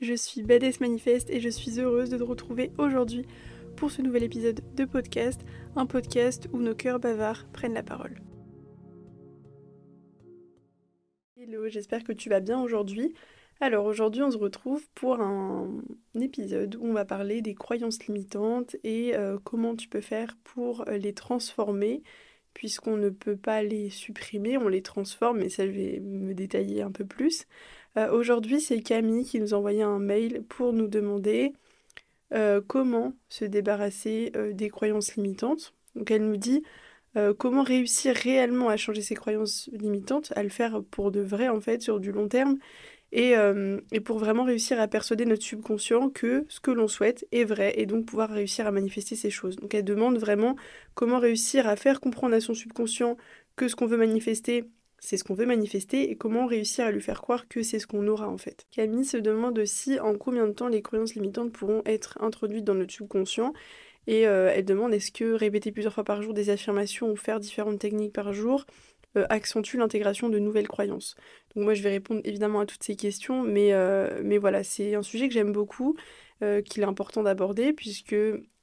je suis Badass Manifeste et je suis heureuse de te retrouver aujourd'hui pour ce nouvel épisode de podcast, un podcast où nos cœurs bavards prennent la parole. Hello, j'espère que tu vas bien aujourd'hui. Alors aujourd'hui on se retrouve pour un épisode où on va parler des croyances limitantes et euh, comment tu peux faire pour les transformer puisqu'on ne peut pas les supprimer, on les transforme, mais ça je vais me détailler un peu plus. Euh, aujourd'hui, c'est Camille qui nous a envoyé un mail pour nous demander euh, comment se débarrasser euh, des croyances limitantes. Donc elle nous dit comment réussir réellement à changer ses croyances limitantes, à le faire pour de vrai en fait, sur du long terme, et, et, pour vraiment réussir à persuader notre subconscient que ce que l'on souhaite est vrai et donc pouvoir réussir à manifester ces choses. Donc elle demande vraiment comment réussir à faire comprendre à son subconscient que ce qu'on veut manifester c'est ce qu'on veut manifester et comment réussir à lui faire croire que c'est ce qu'on aura en fait. Camille se demande aussi en combien de temps les croyances limitantes pourront être introduites dans notre subconscient et euh, elle demande est-ce que répéter plusieurs fois par jour des affirmations ou faire différentes techniques par jour euh, accentue l'intégration de nouvelles croyances. Donc moi je vais répondre évidemment à toutes ces questions, mais, euh, mais voilà, c'est un sujet que j'aime beaucoup, qu'il est important d'aborder, puisque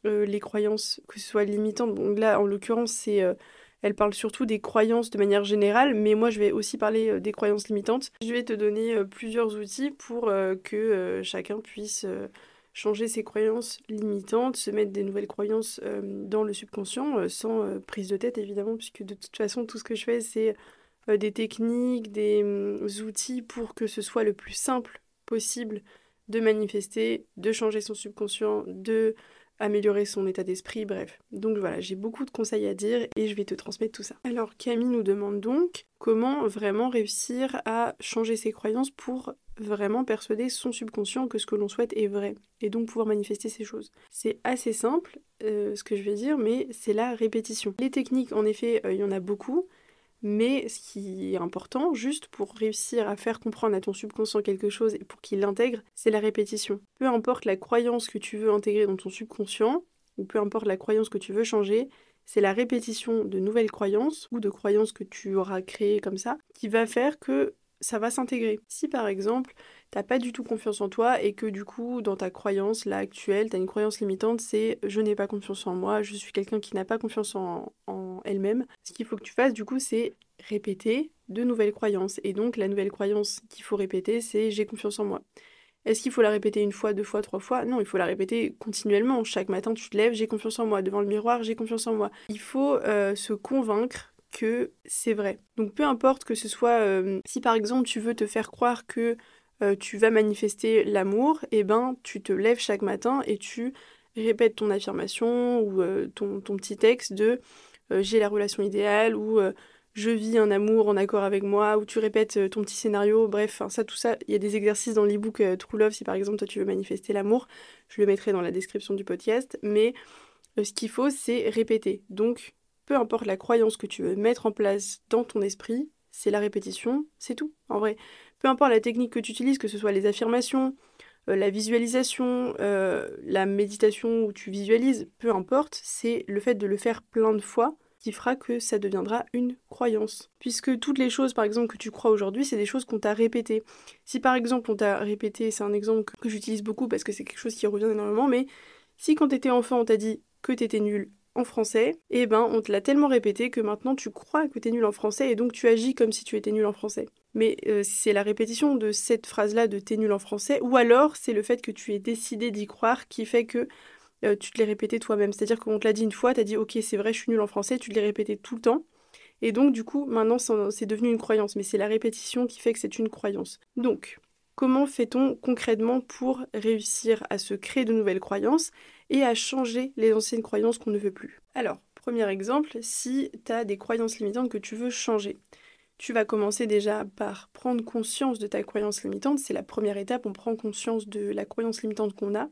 les croyances, que ce soit limitantes, donc là en l'occurrence c'est elle parle surtout des croyances de manière générale, mais moi je vais aussi parler euh, des croyances limitantes. Je vais te donner euh, plusieurs outils pour euh, que chacun puisse changer ses croyances limitantes, se mettre des nouvelles croyances dans le subconscient, sans prise de tête évidemment, puisque de toute façon tout ce que je fais c'est des techniques, des mm, outils pour que ce soit le plus simple possible de manifester, de changer son subconscient, de améliorer son état d'esprit, bref. Donc voilà, j'ai beaucoup de conseils à dire et je vais te transmettre tout ça. Alors Camille nous demande donc comment vraiment réussir à changer ses croyances pour vraiment persuader son subconscient que ce que l'on souhaite est vrai et donc pouvoir manifester ces choses. C'est assez simple euh, ce que je vais dire, mais c'est la répétition. Les techniques, en effet, euh, il y en a beaucoup. Mais ce qui est important, juste pour réussir à faire comprendre à ton subconscient quelque chose et pour qu'il l'intègre, c'est la répétition. Peu importe la croyance que tu veux intégrer dans ton subconscient, ou peu importe la croyance que tu veux changer, c'est la répétition de nouvelles croyances ou de croyances que tu auras créées comme ça qui va faire que ça va s'intégrer. Si par exemple, t'as pas du tout confiance en toi et que du coup, dans ta croyance là actuelle, t'as une croyance limitante, c'est je n'ai pas confiance en moi, je suis quelqu'un qui n'a pas confiance en, elle-même. Ce qu'il faut que tu fasses du coup, c'est répéter de nouvelles croyances. Et donc, la nouvelle croyance qu'il faut répéter, c'est j'ai confiance en moi. Est-ce qu'il faut la répéter une fois, deux fois, trois fois? Non, il faut la répéter continuellement. Chaque matin, tu te lèves, j'ai confiance en moi. Devant le miroir, j'ai confiance en moi. Il faut euh, se convaincre que c'est vrai. Donc peu importe que ce soit, euh, si par exemple tu veux te faire croire que euh, tu vas manifester l'amour, et eh ben tu te lèves chaque matin et tu répètes ton affirmation ou euh, ton, ton, petit texte de j'ai la relation idéale ou je vis un amour en accord avec moi, ou tu répètes ton petit scénario, bref, ça, tout ça, il y a des exercices dans l'ebook True Love, si par exemple toi tu veux manifester l'amour, je le mettrai dans la description du podcast, mais ce qu'il faut c'est répéter. Donc peu importe la croyance que tu veux mettre en place dans ton esprit, c'est la répétition, c'est tout, en vrai. Peu importe la technique que tu utilises, que ce soit les affirmations, euh, la visualisation, euh, la méditation où tu visualises, peu importe, c'est le fait de le faire plein de fois qui fera que ça deviendra une croyance. Puisque toutes les choses, par exemple, que tu crois aujourd'hui, c'est des choses qu'on t'a répétées. Si par exemple on t'a répété, c'est un exemple que, j'utilise beaucoup parce que c'est quelque chose qui revient énormément, mais si quand t'étais enfant on t'a dit que t'étais nul en français, eh ben on te l'a tellement répété que maintenant tu crois que tu es nul en français et donc tu agis comme si tu étais nul en français. Mais euh, c'est la répétition de cette phrase-là de t'es nul en français, ou alors c'est le fait que tu aies décidé d'y croire qui fait que euh, tu te l'es répété toi-même. C'est-à-dire qu'on te l'a dit une fois, t'as dit ok c'est vrai je suis nul en français, tu te l'es répété tout le temps. Et donc du coup maintenant c'est devenu une croyance, mais c'est la répétition qui fait que c'est une croyance. Donc Comment fait-on concrètement pour réussir à se créer de nouvelles croyances et à changer les anciennes croyances qu'on ne veut plus? Alors, premier exemple, si tu as des croyances limitantes que tu veux changer, tu vas commencer déjà par prendre conscience de ta croyance limitante. C'est la première étape, on prend conscience de la croyance limitante qu'on a.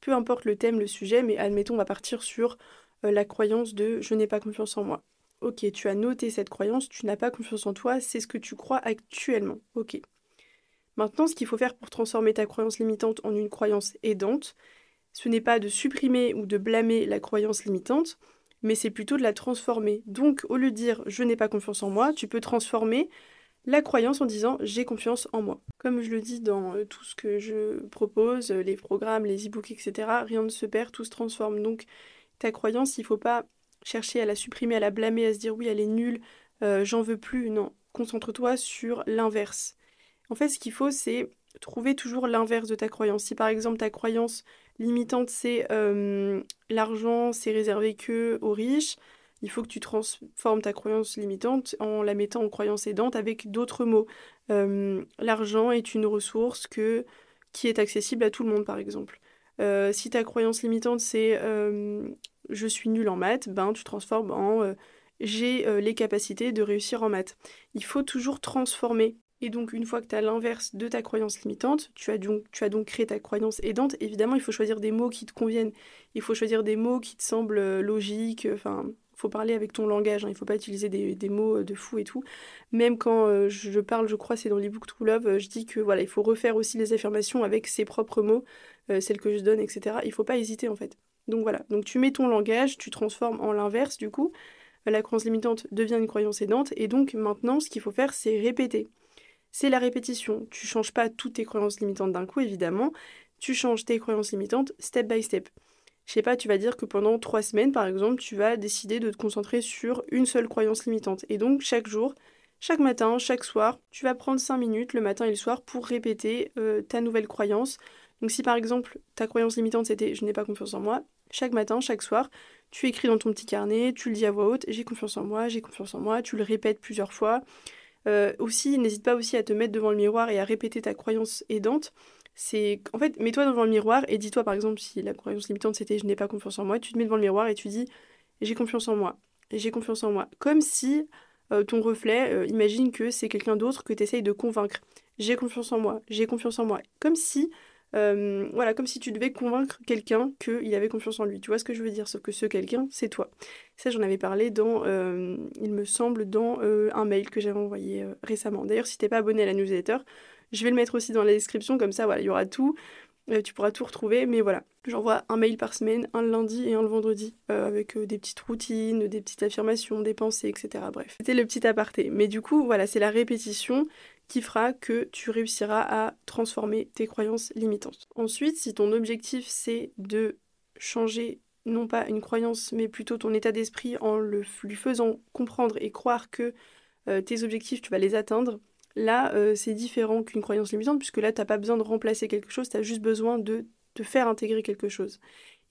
Peu importe le thème, le sujet, mais admettons, on va partir sur euh, la croyance de je n'ai pas confiance en moi. Ok, tu as noté cette croyance, tu n'as pas confiance en toi, c'est ce que tu crois actuellement. Ok. Maintenant, ce qu'il faut faire pour transformer ta croyance limitante en une croyance aidante, ce n'est pas de supprimer ou de blâmer la croyance limitante, mais c'est plutôt de la transformer. Donc, au lieu de dire je n'ai pas confiance en moi, tu peux transformer la croyance en disant j'ai confiance en moi. Comme je le dis dans euh, tout ce que je propose, euh, les programmes, les e-books, etc., rien ne se perd, tout se transforme. Donc ta croyance, il ne faut pas chercher à la supprimer, à la blâmer, à se dire oui, elle est nulle, euh, j'en veux plus. Non, concentre-toi sur l'inverse. En fait, ce qu'il faut, c'est trouver toujours l'inverse de ta croyance. Si par exemple ta croyance limitante, c'est l'argent, c'est réservé que aux riches, il faut que tu transformes ta croyance limitante en la mettant en croyance aidante avec d'autres mots. L'argent est une ressource qui est accessible à tout le monde, par exemple. Si ta croyance limitante, c'est je suis nul en maths, ben, tu transformes en j'ai les capacités de réussir en maths. Il faut toujours transformer. Et donc, une fois que tu as l'inverse de ta croyance limitante, tu as, donc, tu as donc créé ta croyance aidante. Évidemment, il faut choisir des mots qui te conviennent. Il faut choisir des mots qui te semblent logiques, enfin, faut parler avec ton langage, hein. il ne faut pas utiliser des, mots euh, de fou et tout. Même quand euh, je parle, je crois, c'est dans l'ebook True Love, euh, je dis que voilà, il faut refaire aussi les affirmations avec ses propres mots, celles que je donne, etc. Il faut pas hésiter en fait. Donc voilà, donc tu mets ton langage, tu transformes en l'inverse du coup. La croyance limitante devient une croyance aidante, et donc maintenant, ce qu'il faut faire, c'est répéter. C'est la répétition. Tu changes pas toutes tes croyances limitantes d'un coup, évidemment. Tu changes tes croyances limitantes step by step je sais pas, tu vas dire que pendant trois semaines, par exemple, tu vas décider de te concentrer sur une seule croyance limitante. Et donc, chaque jour, chaque matin, chaque soir, tu vas prendre cinq minutes le matin et le soir pour répéter euh, ta nouvelle croyance. Donc, si par exemple, ta croyance limitante c'était je n'ai pas confiance en moi, chaque matin, chaque soir, tu écris dans ton petit carnet, tu le dis à voix haute, j'ai confiance en moi, j'ai confiance en moi, tu le répètes plusieurs fois. Euh, aussi, n'hésite pas aussi à te mettre devant le miroir et à répéter ta croyance aidante. C'est en fait mets-toi devant le miroir et dis-toi par exemple si la croyance limitante c'était je n'ai pas confiance en moi tu te mets devant le miroir et tu dis j'ai confiance en moi. J'ai confiance en moi. Comme si euh, ton reflet euh, imagine que c'est quelqu'un d'autre que tu essayes de convaincre. J'ai confiance en moi. J'ai confiance en moi. Comme si euh, voilà comme si tu devais convaincre quelqu'un qu'il avait confiance en lui tu vois ce que je veux dire? Sauf que ce quelqu'un c'est toi ça j'en avais parlé dans il me semble dans un mail que j'avais envoyé récemment d'ailleurs si t'es pas abonné à la newsletter je vais le mettre aussi dans la description, comme ça, voilà, il y aura tout. Euh, tu pourras tout retrouver, mais voilà. J'envoie un mail par semaine, un le lundi et un le vendredi, euh, avec euh, des petites routines, des petites affirmations, des pensées, etc. Bref, c'était le petit aparté. Mais du coup, voilà, c'est la répétition qui fera que tu réussiras à transformer tes croyances limitantes. Ensuite, si ton objectif c'est de changer non pas une croyance, mais plutôt ton état d'esprit en le, lui faisant comprendre et croire que tes objectifs, tu vas les atteindre, Là, euh, c'est différent qu'une croyance limitante, puisque là, tu n'as pas besoin de remplacer quelque chose, tu as juste besoin de te faire intégrer quelque chose.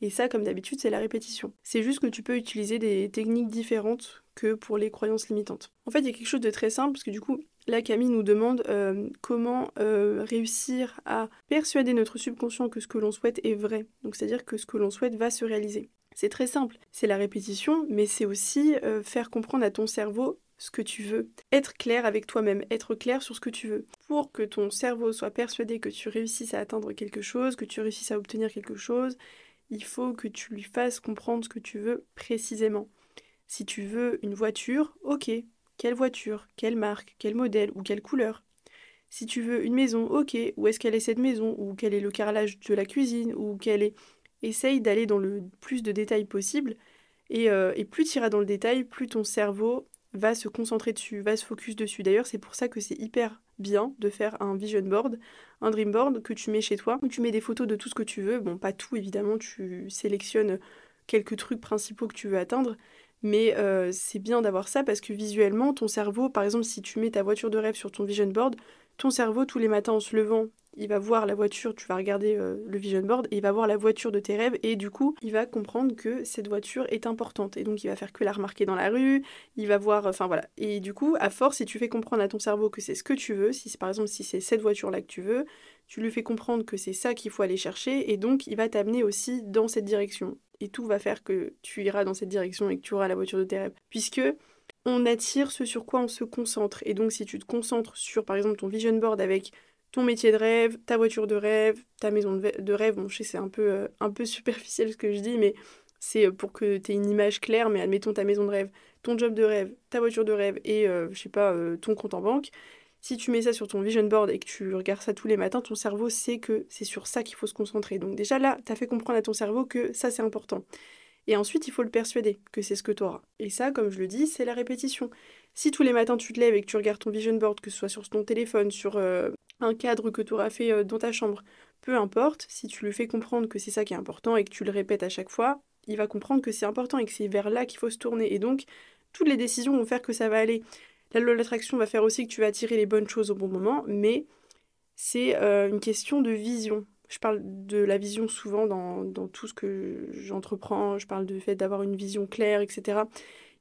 Et ça, comme d'habitude, c'est la répétition. C'est juste que tu peux utiliser des techniques différentes que pour les croyances limitantes. En fait, il y a quelque chose de très simple, parce que du coup, là, Camille nous demande euh, comment euh, réussir à persuader notre subconscient que ce que l'on souhaite est vrai. Donc, c'est-à-dire que ce que l'on souhaite va se réaliser. C'est très simple. C'est la répétition, mais c'est aussi faire comprendre à ton cerveau ce que tu veux. Être clair avec toi-même, être clair sur ce que tu veux. Pour que ton cerveau soit persuadé que tu réussisses à atteindre quelque chose, que tu réussisses à obtenir quelque chose, il faut que tu lui fasses comprendre ce que tu veux précisément. Si tu veux une voiture, ok, quelle voiture, quelle marque, quel modèle ou quelle couleur Si tu veux une maison, ok, où est-ce qu'elle est cette maison Ou quel est le carrelage de la cuisine Ou quelle est... Essaye d'aller dans le plus de détails possible. Et, euh, et plus tu iras dans le détail, plus ton cerveau va se concentrer dessus, va se focus dessus. D'ailleurs, c'est pour ça que c'est hyper bien de faire un vision board, un dream board que tu mets chez toi, où tu mets des photos de tout ce que tu veux. Bon, pas tout évidemment, tu sélectionnes quelques trucs principaux que tu veux atteindre, mais euh, c'est bien d'avoir ça parce que visuellement, ton cerveau, par exemple, si tu mets ta voiture de rêve sur ton vision board, ton cerveau, tous les matins en se levant, il va voir la voiture, tu vas regarder euh, le vision board, il va voir la voiture de tes rêves, et du coup, il va comprendre que cette voiture est importante. Et donc, il va faire que la remarquer dans la rue, il va voir, enfin voilà. Et du coup, à force, si tu fais comprendre à ton cerveau que c'est ce que tu veux, si par exemple, si c'est cette voiture-là que tu veux, tu lui fais comprendre que c'est ça qu'il faut aller chercher, et donc, il va t'amener aussi dans cette direction. Et tout va faire que tu iras dans cette direction et que tu auras la voiture de tes rêves. Puisque on attire ce sur quoi on se concentre. Et donc, si tu te concentres sur, par exemple, ton vision board avec ton métier de rêve, ta voiture de rêve, ta maison de, rêve. Bon, je sais, c'est un peu, euh, un peu superficiel ce que je dis, mais c'est euh, pour que tu aies une image claire, mais admettons ta maison de rêve, ton job de rêve, ta voiture de rêve et, euh, je sais pas, ton compte en banque. Si tu mets ça sur ton vision board et que tu regardes ça tous les matins, ton cerveau sait que c'est sur ça qu'il faut se concentrer. Donc déjà là, tu as fait comprendre à ton cerveau que ça c'est important. Et ensuite, il faut le persuader que c'est ce que tu auras. Et ça, comme je le dis, c'est la répétition Si tous les matins tu te lèves et que tu regardes ton vision board, que ce soit sur ton téléphone, sur euh, un cadre que tu auras fait euh, dans ta chambre, peu importe, si tu lui fais comprendre que c'est ça qui est important et que tu le répètes à chaque fois, il va comprendre que c'est important et que c'est vers là qu'il faut se tourner. Et donc, toutes les décisions vont faire que ça va aller. La loi de l'attraction va faire aussi que tu vas attirer les bonnes choses au bon moment, mais c'est euh, une question de vision. Je parle de la vision souvent dans, tout ce que j'entreprends, je parle du fait d'avoir une vision claire, etc.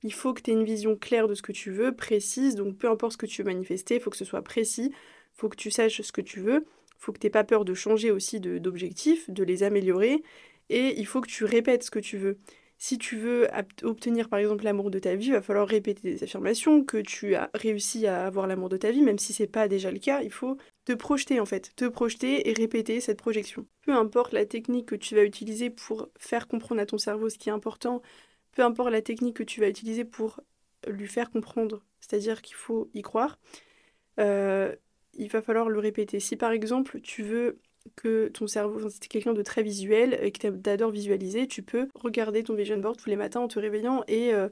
Il faut que tu aies une vision claire de ce que tu veux, précise, donc peu importe ce que tu veux manifester, il faut que ce soit précis, il faut que tu saches ce que tu veux, il faut que tu n'aies pas peur de changer aussi d'objectifs, de, les améliorer, et il faut que tu répètes ce que tu veux. Si tu veux obtenir par exemple l'amour de ta vie, il va falloir répéter des affirmations que tu as réussi à avoir l'amour de ta vie, même si c'est pas déjà le cas, il faut te projeter en fait, te projeter et répéter cette projection. Peu importe la technique que tu vas utiliser pour faire comprendre à ton cerveau ce qui est important, peu importe la technique que tu vas utiliser pour lui faire comprendre, c'est-à-dire qu'il faut y croire, euh, il va falloir le répéter. Si par exemple tu veux que ton cerveau, si tu es quelqu'un de très visuel et que tu adores visualiser, tu peux regarder ton vision board tous les matins en te réveillant et, euh,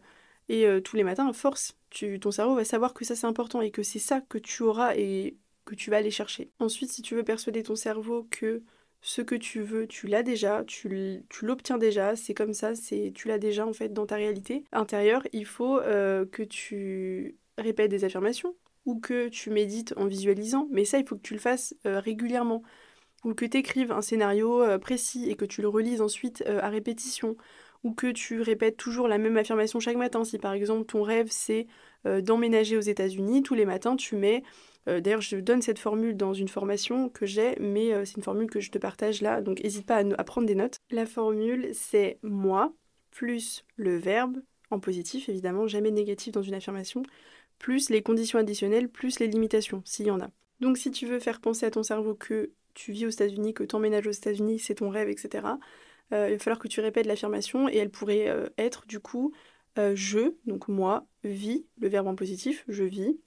et euh, tous les matins, force, tu, ton cerveau va savoir que ça c'est important et que c'est ça que tu auras et que tu vas aller chercher. Ensuite, si tu veux persuader ton cerveau que ce que tu veux, tu l'as déjà, tu l'obtiens déjà, c'est comme ça, c'est tu l'as déjà en fait dans ta réalité intérieure. Il faut euh, que tu répètes des affirmations ou que tu médites en visualisant, mais ça il faut que tu le fasses régulièrement ou que tu écrives un scénario euh, précis et que tu le relises ensuite à répétition ou que tu répètes toujours la même affirmation chaque matin. Si par exemple ton rêve c'est d'emménager aux États-Unis, tous les matins tu mets euh, d'ailleurs, je donne cette formule dans une formation que j'ai, mais euh, c'est une formule que je te partage là, donc n'hésite pas à, prendre des notes. La formule, c'est moi plus le verbe, en positif évidemment, jamais négatif dans une affirmation, plus les conditions additionnelles, plus les limitations, s'il y en a. Donc si tu veux faire penser à ton cerveau que tu vis aux États-Unis, que tu emménages aux États-Unis, c'est ton rêve, etc., euh, il va falloir que tu répètes l'affirmation et elle pourrait être du coup je, donc moi, vis, le verbe en positif, je vis,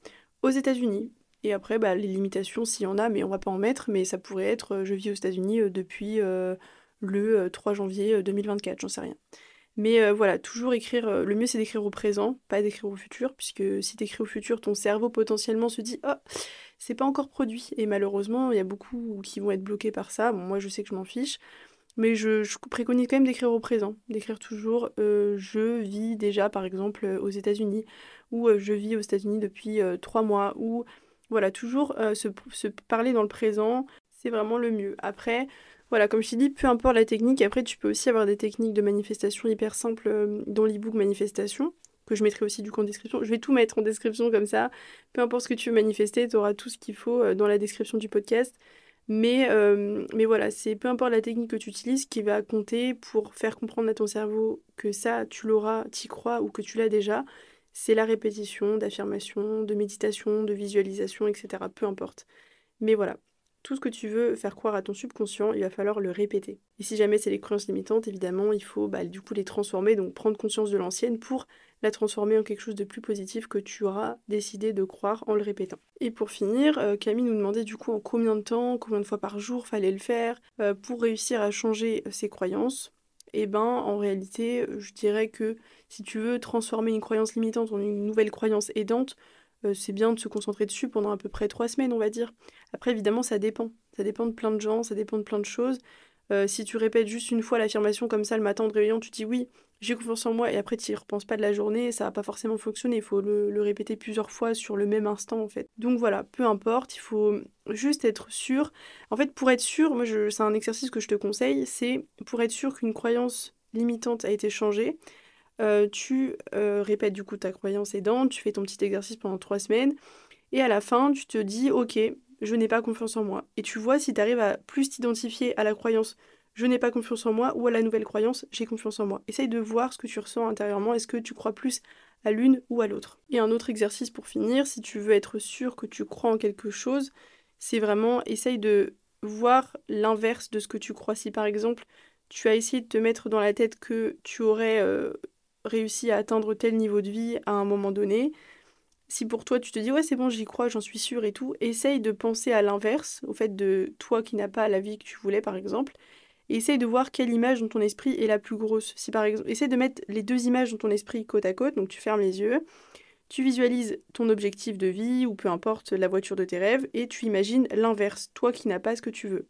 aux États-Unis. Et après, bah, les limitations, s'il y en a, mais on va pas en mettre, mais ça pourrait être euh, je vis aux États-Unis euh, depuis euh, le 3 janvier 2024, j'en sais rien. Mais voilà, toujours écrire, le mieux c'est d'écrire au présent, pas d'écrire au futur, puisque si tu écris au futur, ton cerveau potentiellement se dit Oh, c'est pas encore produit. Et malheureusement, il y a beaucoup qui vont être bloqués par ça. Bon, moi je sais que je m'en fiche, mais je, préconise quand même d'écrire au présent, d'écrire toujours je vis déjà par exemple aux États-Unis, ou je vis aux États-Unis depuis 3 mois, ou voilà, toujours euh, se, parler dans le présent, c'est vraiment le mieux. Après, voilà, comme je t'ai dit, peu importe la technique, après tu peux aussi avoir des techniques de manifestation hyper simples euh, dans l'ebook manifestation, que je mettrai aussi du coup en description. Je vais tout mettre en description comme ça. Peu importe ce que tu veux manifester, tu auras tout ce qu'il faut euh, dans la description du podcast. Mais, mais voilà, c'est peu importe la technique que tu utilises qui va compter pour faire comprendre à ton cerveau que ça, tu l'auras, t'y crois ou que tu l'as déjà c'est la répétition d'affirmations, de méditation, de visualisation, etc. Peu importe. Mais voilà, tout ce que tu veux faire croire à ton subconscient, il va falloir le répéter. Et si jamais c'est les croyances limitantes, évidemment, il faut bah, du coup les transformer, donc prendre conscience de l'ancienne pour la transformer en quelque chose de plus positif que tu auras décidé de croire en le répétant. Et pour finir, euh, Camille nous demandait du coup en combien de temps, combien de fois par jour fallait le faire euh, pour réussir à changer ses croyances eh ben en réalité, je dirais que si tu veux transformer une croyance limitante en une nouvelle croyance aidante, euh, c'est bien de se concentrer dessus pendant à peu près trois semaines, on va dire. Après, évidemment, ça dépend. Ça dépend de plein de gens, ça dépend de plein de choses. Euh, si tu répètes juste une fois l'affirmation comme ça le matin en te réveillant, tu dis oui, j'ai confiance en moi et après tu y repenses pas de la journée, ça va pas forcément fonctionner, il faut le, répéter plusieurs fois sur le même instant en fait. Donc voilà, peu importe, il faut juste être sûr. En fait, pour être sûr, moi c'est un exercice que je te conseille, c'est pour être sûr qu'une croyance limitante a été changée, euh, tu euh, répètes du coup ta croyance aidante, tu fais ton petit exercice pendant trois semaines et à la fin tu te dis ok, je n'ai pas confiance en moi. Et tu vois si tu arrives à plus t'identifier à la croyance je n'ai pas confiance en moi ou à la nouvelle croyance j'ai confiance en moi. Essaye de voir ce que tu ressens intérieurement. Est-ce que tu crois plus à l'une ou à l'autre? Et un autre exercice pour finir, si tu veux être sûr que tu crois en quelque chose, c'est vraiment essaye de voir l'inverse de ce que tu crois. Si par exemple tu as essayé de te mettre dans la tête que tu aurais euh, réussi à atteindre tel niveau de vie à un moment donné, si pour toi tu te dis ouais c'est bon j'y crois, j'en suis sûre et tout, essaye de penser à l'inverse, au fait de toi qui n'as pas la vie que tu voulais par exemple, essaye de voir quelle image dans ton esprit est la plus grosse. Si par exemple, essaye de mettre les deux images dans ton esprit côte à côte, donc tu fermes les yeux, Tu visualises ton objectif de vie ou peu importe la voiture de tes rêves et tu imagines l'inverse, toi qui n'as pas ce que tu veux.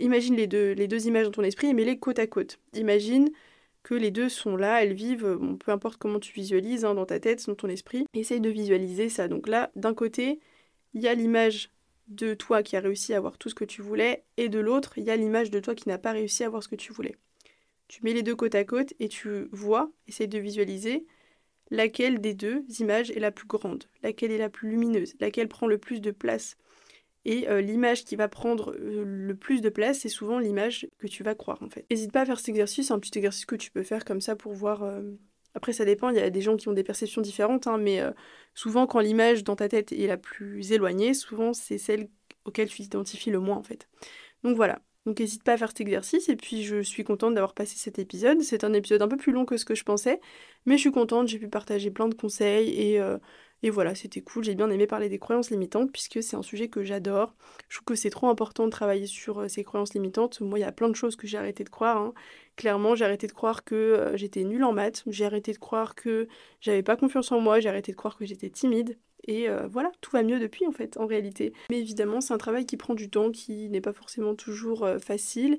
Imagine les deux, les deux images dans ton esprit et mets-les côte à côte. Imagine que les deux sont là, elles vivent, peu importe comment tu visualises, hein, dans ta tête, dans ton esprit. Essaye de visualiser ça. Donc là, d'un côté, il y a l'image de toi qui a réussi à avoir tout ce que tu voulais, et de l'autre, il y a l'image de toi qui n'a pas réussi à avoir ce que tu voulais. Tu mets les deux côte à côte et tu vois, essaye de visualiser laquelle des deux images est la plus grande, laquelle est la plus lumineuse, laquelle prend le plus de place et euh, l'image qui va prendre euh, le plus de place, c'est souvent l'image que tu vas croire en fait. N'hésite pas à faire cet exercice, un petit exercice que tu peux faire comme ça pour voir. Euh, après, ça dépend, il y a des gens qui ont des perceptions différentes, hein, mais souvent quand l'image dans ta tête est la plus éloignée, souvent c'est celle auquel tu t'identifies le moins en fait. Donc voilà, donc n'hésite pas à faire cet exercice et puis je suis contente d'avoir passé cet épisode. C'est un épisode un peu plus long que ce que je pensais, mais je suis contente, j'ai pu partager plein de conseils et et voilà, c'était cool, j'ai bien aimé parler des croyances limitantes puisque c'est un sujet que j'adore. Je trouve que c'est trop important de travailler sur euh, ces croyances limitantes. Moi, il y a plein de choses que j'ai arrêté de croire. Hein. Clairement, j'ai arrêté de croire que euh, j'étais nulle en maths, j'ai arrêté de croire que j'avais pas confiance en moi, j'ai arrêté de croire que j'étais timide. Et euh, voilà, tout va mieux depuis en fait, en réalité. Mais évidemment, c'est un travail qui prend du temps, qui n'est pas forcément toujours facile.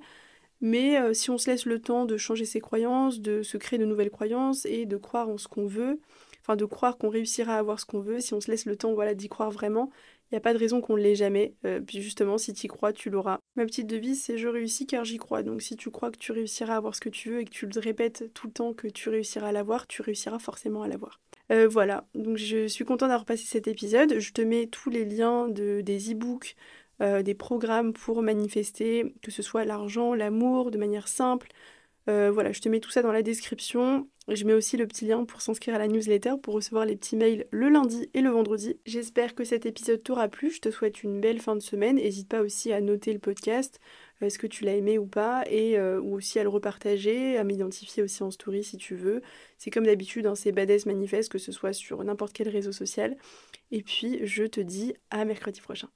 Mais si on se laisse le temps de changer ses croyances, de se créer de nouvelles croyances et de croire en ce qu'on veut, enfin de croire qu'on réussira à avoir ce qu'on veut, si on se laisse le temps voilà, d'y croire vraiment, il n'y a pas de raison qu'on ne l'ait jamais. Euh, puis justement, si tu y crois, tu l'auras. Ma petite devise, c'est je réussis car j'y crois. Donc si tu crois que tu réussiras à avoir ce que tu veux et que tu le répètes tout le temps que tu réussiras à l'avoir, tu réussiras forcément à l'avoir. Euh, voilà, donc je suis contente d'avoir passé cet épisode. Je te mets tous les liens de, des e-books, euh, des programmes pour manifester, que ce soit l'argent, l'amour, de manière simple, voilà, je te mets tout ça dans la description. Je mets aussi le petit lien pour s'inscrire à la newsletter pour recevoir les petits mails le lundi et le vendredi. J'espère que cet épisode t'aura plu. Je te souhaite une belle fin de semaine. N'hésite pas aussi à noter le podcast, euh, est-ce que tu l'as aimé ou pas, et euh, ou aussi à le repartager, à m'identifier aussi en story si tu veux. C'est comme d'habitude, hein, c'est Badass Manifeste, que ce soit sur n'importe quel réseau social. Et puis, je te dis à mercredi prochain.